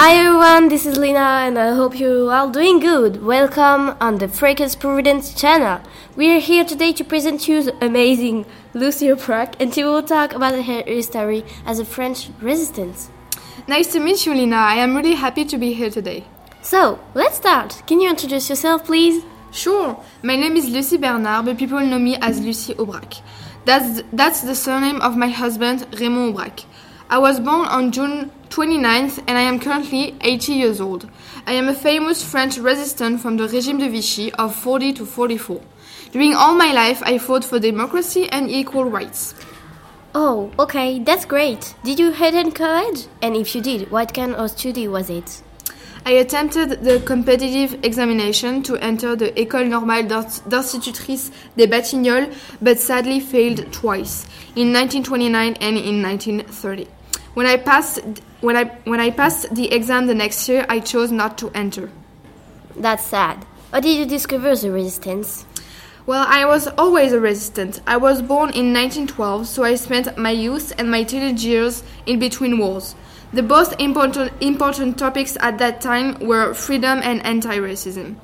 Hi everyone, this is Lina and I hope you're all doing good. Welcome on the Fracas Providence channel. We are here today to present you the amazing Lucie Aubrac and she will talk about her history as a French resistance. Nice to meet you, Lina. I am really happy to be here today. So, let's start. Can you introduce yourself, please? Sure. My name is Lucie Bernard, but people know me as Lucie Aubrac. That's, that's the surname of my husband, Raymond Aubrac. I was born on June 29th and I am currently 80 years old. I am a famous French resistant from the Régime de Vichy of 40 to 44. During all my life, I fought for democracy and equal rights. Oh, okay, that's great. Did you attend college? And if you did, what kind of study was it? I attempted the competitive examination to enter the École Normale d'Institutrices des Batignolles, but sadly failed twice, in 1929 and in 1930. When I passed when I when I passed the exam the next year, I chose not to enter. That's sad. How did you discover the resistance? Well, I was always a resistant. I was born in 1912, so I spent my youth and my teenage years in between wars. The most important, important topics at that time were freedom and anti racism.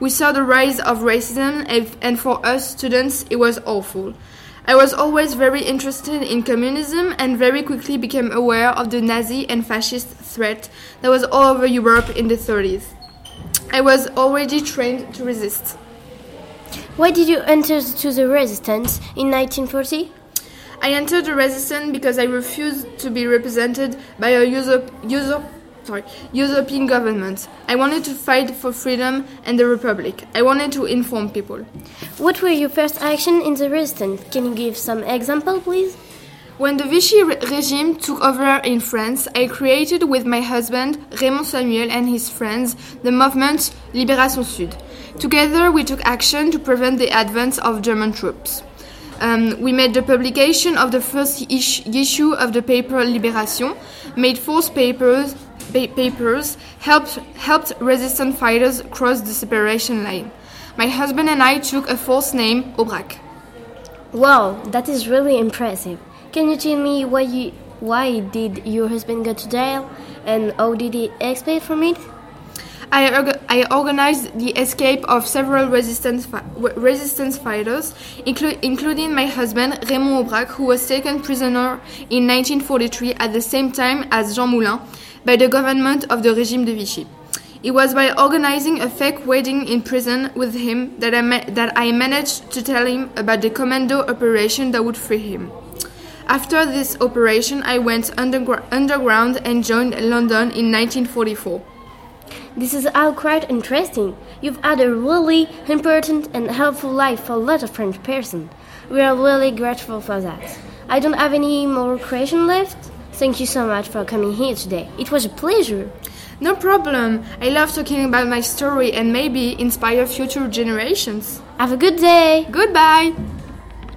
We saw the rise of racism, and for us students, it was awful. I was always very interested in communism and very quickly became aware of the Nazi and fascist threat that was all over Europe in the 30s. I was already trained to resist. Why did you enter to the resistance in 1940? I entered the resistance because I refused to be represented by a usurp, usurp, sorry, European governments. I wanted to fight for freedom and the republic. I wanted to inform people. What were your first action in the resistance? Can you give some example, please? When the Vichy re regime took over in France, I created with my husband, Raymond Samuel, and his friends the movement Libération Sud. Together, we took action to prevent the advance of German troops. Um, we made the publication of the first issue of the paper Libération, made false papers, pa papers helped, helped resistance fighters cross the separation line. My husband and I took a false name, Aubrac. Wow, that is really impressive. Can you tell me why you, why did your husband go to jail and how did he escape from it? I, I organized the escape of several resistance, fi resistance fighters, inclu including my husband, Raymond Aubrac, who was taken prisoner in 1943 at the same time as Jean Moulin by the government of the Régime de Vichy. It was by organizing a fake wedding in prison with him that I, that I managed to tell him about the commando operation that would free him. After this operation, I went underground and joined London in 1944. This is all quite interesting. You've had a really important and helpful life for a lot of French person. We are really grateful for that. I don't have any more question left. Thank you so much for coming here today. It was a pleasure. No problem. I love talking about my story and maybe inspire future generations. Have a good day. Goodbye.